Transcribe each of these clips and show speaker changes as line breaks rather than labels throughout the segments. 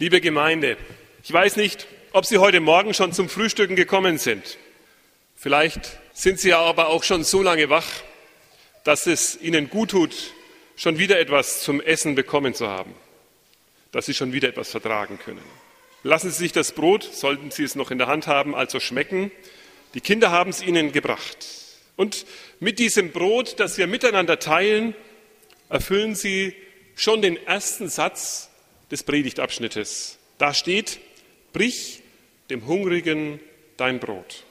Liebe Gemeinde, ich weiß nicht, ob Sie heute Morgen schon zum Frühstücken gekommen sind. Vielleicht sind Sie ja aber auch schon so lange wach, dass es Ihnen gut tut, schon wieder etwas zum Essen bekommen zu haben, dass Sie schon wieder etwas vertragen können. Lassen Sie sich das Brot, sollten Sie es noch in der Hand haben, also schmecken. Die Kinder haben es Ihnen gebracht. Und mit diesem Brot, das wir miteinander teilen, erfüllen Sie schon den ersten Satz des Predigtabschnittes. Da steht, brich dem Hungrigen dein Brot.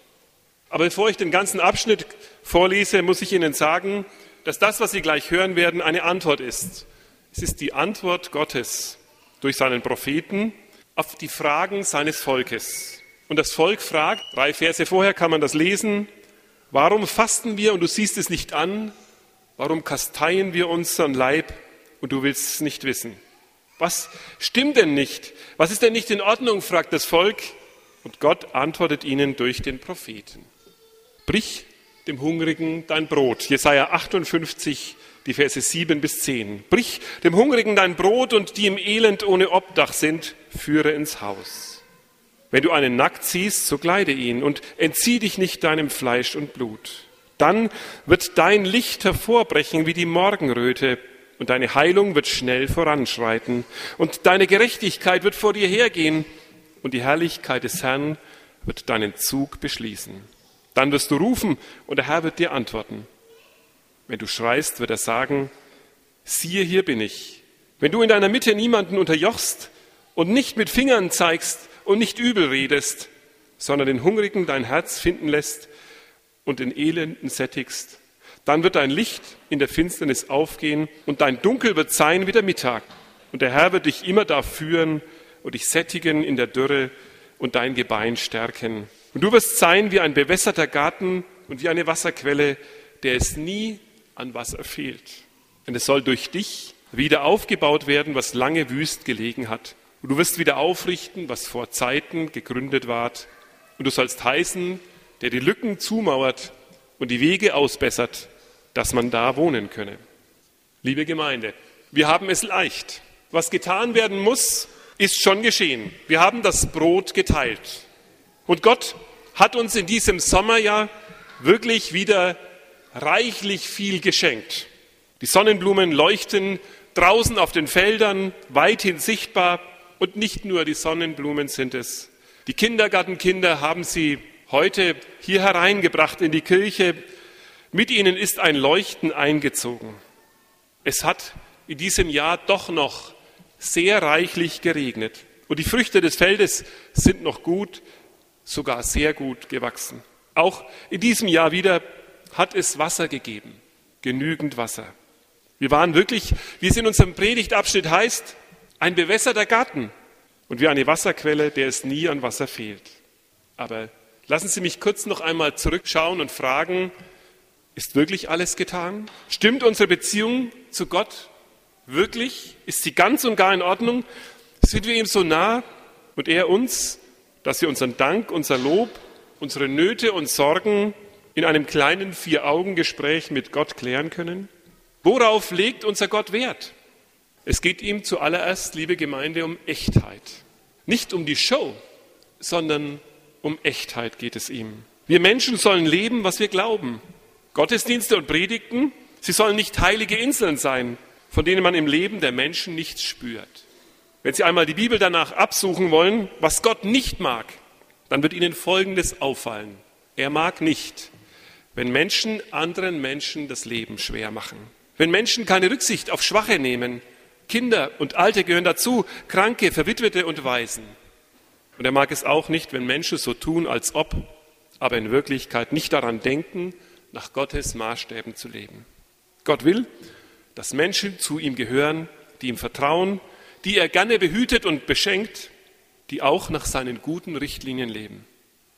Aber bevor ich den ganzen Abschnitt vorlese, muss ich Ihnen sagen, dass das, was Sie gleich hören werden, eine Antwort ist. Es ist die Antwort Gottes durch seinen Propheten auf die Fragen seines Volkes. Und das Volk fragt, drei Verse vorher kann man das lesen, warum fasten wir und du siehst es nicht an? Warum kasteien wir unseren Leib und du willst es nicht wissen? Was stimmt denn nicht? Was ist denn nicht in Ordnung? fragt das Volk. Und Gott antwortet ihnen durch den Propheten. Brich dem Hungrigen dein Brot. Jesaja 58, die Verse 7 bis 10. Brich dem Hungrigen dein Brot und die im Elend ohne Obdach sind, führe ins Haus. Wenn du einen nackt siehst, so kleide ihn und entzieh dich nicht deinem Fleisch und Blut. Dann wird dein Licht hervorbrechen wie die Morgenröte und deine Heilung wird schnell voranschreiten und deine Gerechtigkeit wird vor dir hergehen und die Herrlichkeit des Herrn wird deinen Zug beschließen. Dann wirst du rufen und der Herr wird dir antworten. Wenn du schreist, wird er sagen, siehe, hier bin ich. Wenn du in deiner Mitte niemanden unterjochst und nicht mit Fingern zeigst und nicht übel redest, sondern den Hungrigen dein Herz finden lässt und den Elenden sättigst, dann wird dein Licht in der Finsternis aufgehen und dein Dunkel wird sein wie der Mittag. Und der Herr wird dich immer da führen und dich sättigen in der Dürre und dein Gebein stärken. Und du wirst sein wie ein bewässerter Garten und wie eine Wasserquelle, der es nie an Wasser fehlt. Denn es soll durch dich wieder aufgebaut werden, was lange wüst gelegen hat. Und du wirst wieder aufrichten, was vor Zeiten gegründet ward. Und du sollst heißen, der die Lücken zumauert und die Wege ausbessert, dass man da wohnen könne. Liebe Gemeinde, wir haben es leicht. Was getan werden muss, ist schon geschehen. Wir haben das Brot geteilt. Und Gott hat uns in diesem Sommerjahr wirklich wieder reichlich viel geschenkt. Die Sonnenblumen leuchten draußen auf den Feldern weithin sichtbar und nicht nur die Sonnenblumen sind es. Die Kindergartenkinder haben sie heute hier hereingebracht in die Kirche mit ihnen ist ein Leuchten eingezogen. Es hat in diesem Jahr doch noch sehr reichlich geregnet. Und die Früchte des Feldes sind noch gut, sogar sehr gut gewachsen. Auch in diesem Jahr wieder hat es Wasser gegeben, genügend Wasser. Wir waren wirklich, wie es in unserem Predigtabschnitt heißt, ein bewässerter Garten und wie eine Wasserquelle, der es nie an Wasser fehlt. Aber lassen Sie mich kurz noch einmal zurückschauen und fragen, ist wirklich alles getan? Stimmt unsere Beziehung zu Gott wirklich? Ist sie ganz und gar in Ordnung? Sind wir ihm so nah und er uns, dass wir unseren Dank, unser Lob, unsere Nöte und Sorgen in einem kleinen Vier-Augen-Gespräch mit Gott klären können? Worauf legt unser Gott Wert? Es geht ihm zuallererst, liebe Gemeinde, um Echtheit. Nicht um die Show, sondern um Echtheit geht es ihm. Wir Menschen sollen leben, was wir glauben. Gottesdienste und Predigten, sie sollen nicht heilige Inseln sein, von denen man im Leben der Menschen nichts spürt. Wenn Sie einmal die Bibel danach absuchen wollen, was Gott nicht mag, dann wird Ihnen Folgendes auffallen. Er mag nicht, wenn Menschen anderen Menschen das Leben schwer machen. Wenn Menschen keine Rücksicht auf Schwache nehmen, Kinder und Alte gehören dazu, Kranke, Verwitwete und Waisen. Und er mag es auch nicht, wenn Menschen so tun, als ob, aber in Wirklichkeit nicht daran denken, nach Gottes Maßstäben zu leben. Gott will, dass Menschen zu ihm gehören, die ihm vertrauen, die er gerne behütet und beschenkt, die auch nach seinen guten Richtlinien leben.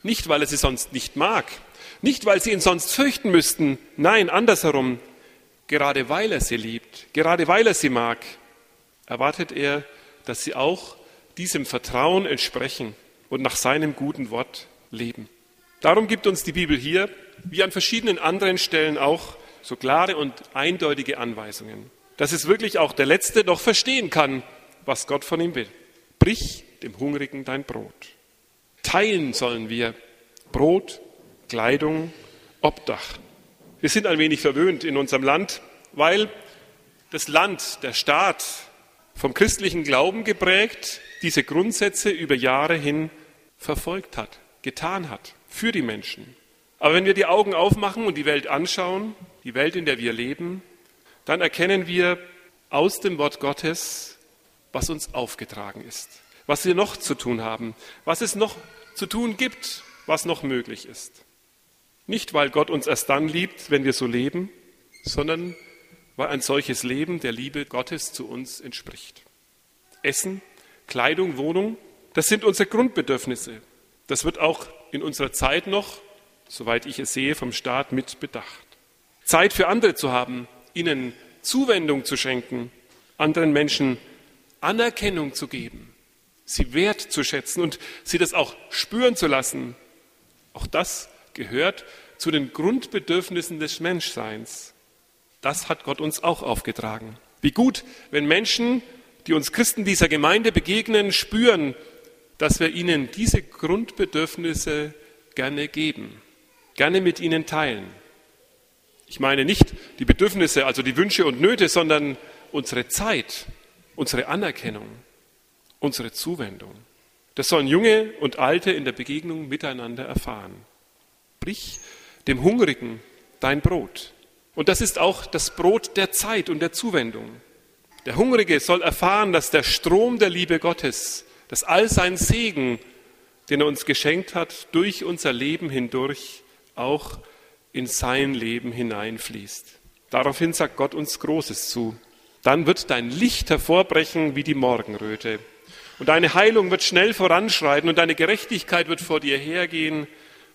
Nicht, weil er sie sonst nicht mag, nicht, weil sie ihn sonst fürchten müssten, nein, andersherum, gerade weil er sie liebt, gerade weil er sie mag, erwartet er, dass sie auch diesem Vertrauen entsprechen und nach seinem guten Wort leben. Darum gibt uns die Bibel hier wie an verschiedenen anderen Stellen auch so klare und eindeutige Anweisungen, dass es wirklich auch der Letzte noch verstehen kann, was Gott von ihm will. Brich dem Hungrigen dein Brot. Teilen sollen wir Brot, Kleidung, Obdach. Wir sind ein wenig verwöhnt in unserem Land, weil das Land, der Staat vom christlichen Glauben geprägt, diese Grundsätze über Jahre hin verfolgt hat, getan hat, für die Menschen. Aber wenn wir die Augen aufmachen und die Welt anschauen, die Welt, in der wir leben, dann erkennen wir aus dem Wort Gottes, was uns aufgetragen ist, was wir noch zu tun haben, was es noch zu tun gibt, was noch möglich ist. Nicht, weil Gott uns erst dann liebt, wenn wir so leben, sondern weil ein solches Leben der Liebe Gottes zu uns entspricht. Essen, Kleidung, Wohnung, das sind unsere Grundbedürfnisse. Das wird auch in unserer Zeit noch, soweit ich es sehe, vom Staat mit bedacht. Zeit für andere zu haben, ihnen Zuwendung zu schenken, anderen Menschen Anerkennung zu geben, sie wertzuschätzen und sie das auch spüren zu lassen, auch das gehört zu den Grundbedürfnissen des Menschseins. Das hat Gott uns auch aufgetragen. Wie gut, wenn Menschen, die uns Christen dieser Gemeinde begegnen, spüren, dass wir ihnen diese Grundbedürfnisse gerne geben, gerne mit ihnen teilen. Ich meine nicht die Bedürfnisse, also die Wünsche und Nöte, sondern unsere Zeit, unsere Anerkennung, unsere Zuwendung. Das sollen Junge und Alte in der Begegnung miteinander erfahren. Brich dem Hungrigen dein Brot. Und das ist auch das Brot der Zeit und der Zuwendung. Der Hungrige soll erfahren, dass der Strom der Liebe Gottes, dass all sein Segen, den er uns geschenkt hat, durch unser Leben hindurch auch in sein Leben hineinfließt. Daraufhin sagt Gott uns Großes zu. Dann wird dein Licht hervorbrechen wie die Morgenröte. Und deine Heilung wird schnell voranschreiten und deine Gerechtigkeit wird vor dir hergehen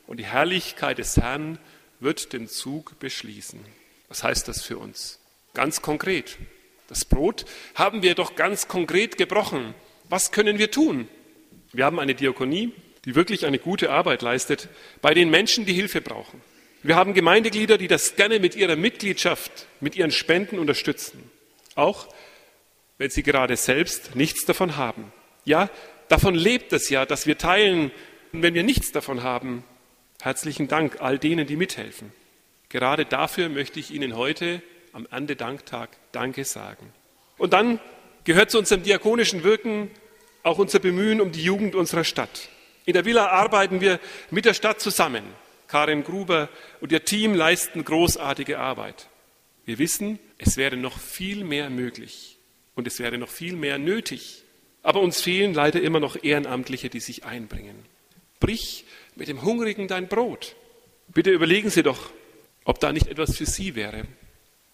und die Herrlichkeit des Herrn wird den Zug beschließen. Was heißt das für uns? Ganz konkret. Das Brot haben wir doch ganz konkret gebrochen. Was können wir tun? Wir haben eine Diakonie, die wirklich eine gute Arbeit leistet bei den Menschen, die Hilfe brauchen. Wir haben Gemeindeglieder, die das gerne mit ihrer Mitgliedschaft, mit ihren Spenden unterstützen. Auch wenn sie gerade selbst nichts davon haben. Ja, davon lebt es ja, dass wir teilen. Und wenn wir nichts davon haben, herzlichen Dank all denen, die mithelfen. Gerade dafür möchte ich Ihnen heute am Erntedanktag Danke sagen. Und dann gehört zu unserem diakonischen Wirken auch unser Bemühen um die Jugend unserer Stadt. In der Villa arbeiten wir mit der Stadt zusammen. Karin Gruber und ihr Team leisten großartige Arbeit. Wir wissen, es wäre noch viel mehr möglich und es wäre noch viel mehr nötig. Aber uns fehlen leider immer noch Ehrenamtliche, die sich einbringen. Brich mit dem Hungrigen dein Brot. Bitte überlegen Sie doch, ob da nicht etwas für Sie wäre.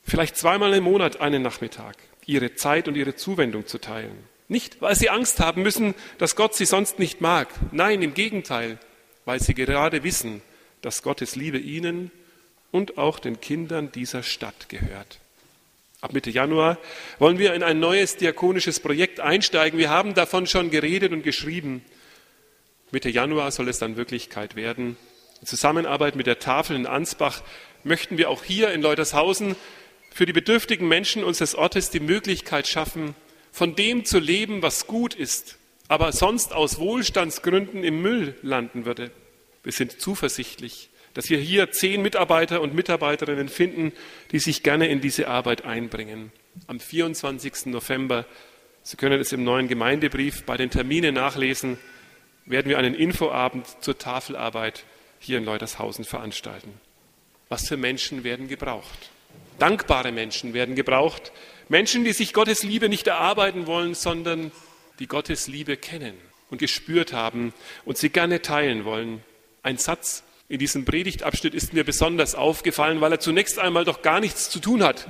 Vielleicht zweimal im Monat einen Nachmittag, Ihre Zeit und Ihre Zuwendung zu teilen. Nicht, weil Sie Angst haben müssen, dass Gott Sie sonst nicht mag. Nein, im Gegenteil, weil Sie gerade wissen, dass Gottes Liebe ihnen und auch den Kindern dieser Stadt gehört. Ab Mitte Januar wollen wir in ein neues diakonisches Projekt einsteigen. Wir haben davon schon geredet und geschrieben. Mitte Januar soll es dann Wirklichkeit werden. In Zusammenarbeit mit der Tafel in Ansbach möchten wir auch hier in Leutershausen für die bedürftigen Menschen unseres Ortes die Möglichkeit schaffen, von dem zu leben, was gut ist, aber sonst aus Wohlstandsgründen im Müll landen würde. Wir sind zuversichtlich, dass wir hier zehn Mitarbeiter und Mitarbeiterinnen finden, die sich gerne in diese Arbeit einbringen. Am 24. November, Sie können es im neuen Gemeindebrief bei den Terminen nachlesen, werden wir einen Infoabend zur Tafelarbeit hier in Leutershausen veranstalten. Was für Menschen werden gebraucht? Dankbare Menschen werden gebraucht. Menschen, die sich Gottes Liebe nicht erarbeiten wollen, sondern die Gottes Liebe kennen und gespürt haben und sie gerne teilen wollen. Ein Satz in diesem Predigtabschnitt ist mir besonders aufgefallen, weil er zunächst einmal doch gar nichts zu tun hat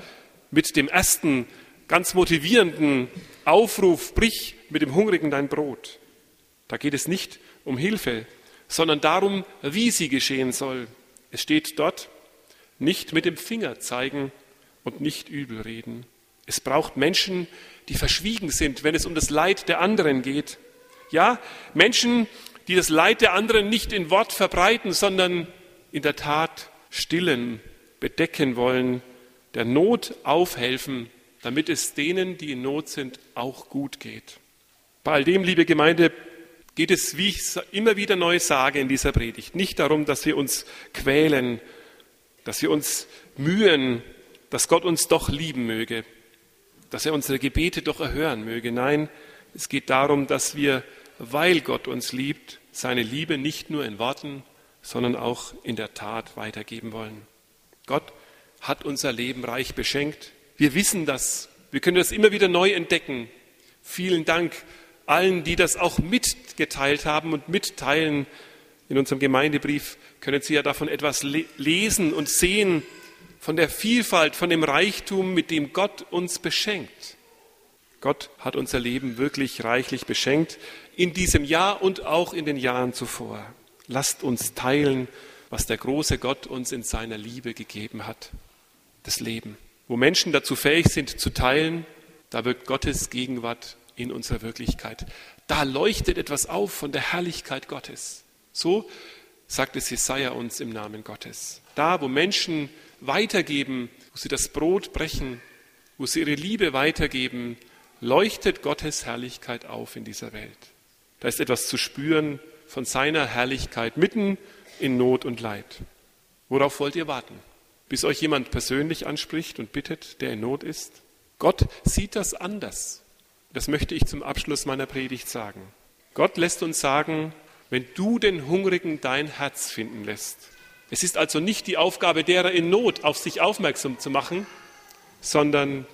mit dem ersten ganz motivierenden Aufruf, brich mit dem Hungrigen dein Brot. Da geht es nicht um Hilfe, sondern darum, wie sie geschehen soll. Es steht dort, nicht mit dem Finger zeigen und nicht übel reden. Es braucht Menschen, die verschwiegen sind, wenn es um das Leid der anderen geht. Ja, Menschen, die das Leid der anderen nicht in Wort verbreiten, sondern in der Tat stillen, bedecken wollen, der Not aufhelfen, damit es denen, die in Not sind, auch gut geht. Bei all dem, liebe Gemeinde, geht es, wie ich immer wieder neu sage in dieser Predigt, nicht darum, dass wir uns quälen, dass wir uns mühen, dass Gott uns doch lieben möge, dass er unsere Gebete doch erhören möge. Nein, es geht darum, dass wir, weil Gott uns liebt, seine Liebe nicht nur in Worten, sondern auch in der Tat weitergeben wollen. Gott hat unser Leben reich beschenkt. Wir wissen das. Wir können das immer wieder neu entdecken. Vielen Dank allen, die das auch mitgeteilt haben und mitteilen. In unserem Gemeindebrief können Sie ja davon etwas lesen und sehen, von der Vielfalt, von dem Reichtum, mit dem Gott uns beschenkt. Gott hat unser Leben wirklich reichlich beschenkt in diesem Jahr und auch in den Jahren zuvor. Lasst uns teilen, was der große Gott uns in seiner Liebe gegeben hat. Das Leben. Wo Menschen dazu fähig sind zu teilen, da wirkt Gottes Gegenwart in unserer Wirklichkeit. Da leuchtet etwas auf von der Herrlichkeit Gottes. So sagt es Jesaja uns im Namen Gottes. Da, wo Menschen weitergeben, wo sie das Brot brechen, wo sie ihre Liebe weitergeben, leuchtet Gottes Herrlichkeit auf in dieser Welt. Da ist etwas zu spüren von seiner Herrlichkeit mitten in Not und Leid. Worauf wollt ihr warten? Bis euch jemand persönlich anspricht und bittet, der in Not ist? Gott sieht das anders. Das möchte ich zum Abschluss meiner Predigt sagen. Gott lässt uns sagen, wenn du den Hungrigen dein Herz finden lässt, es ist also nicht die Aufgabe derer in Not, auf sich aufmerksam zu machen, sondern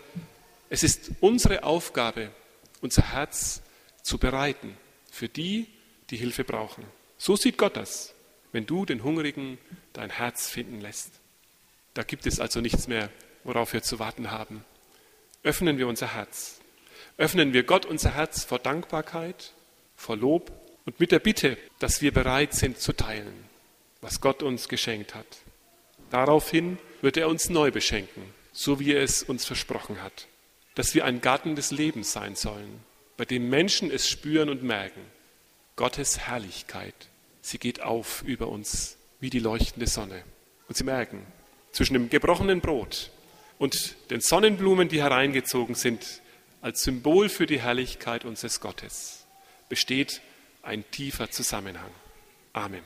es ist unsere Aufgabe, unser Herz zu bereiten für die, die Hilfe brauchen. So sieht Gott das, wenn du den Hungrigen dein Herz finden lässt. Da gibt es also nichts mehr, worauf wir zu warten haben. Öffnen wir unser Herz. Öffnen wir Gott unser Herz vor Dankbarkeit, vor Lob und mit der Bitte, dass wir bereit sind zu teilen was Gott uns geschenkt hat. Daraufhin wird er uns neu beschenken, so wie er es uns versprochen hat, dass wir ein Garten des Lebens sein sollen, bei dem Menschen es spüren und merken. Gottes Herrlichkeit, sie geht auf über uns wie die leuchtende Sonne. Und sie merken, zwischen dem gebrochenen Brot und den Sonnenblumen, die hereingezogen sind, als Symbol für die Herrlichkeit unseres Gottes, besteht ein tiefer Zusammenhang. Amen.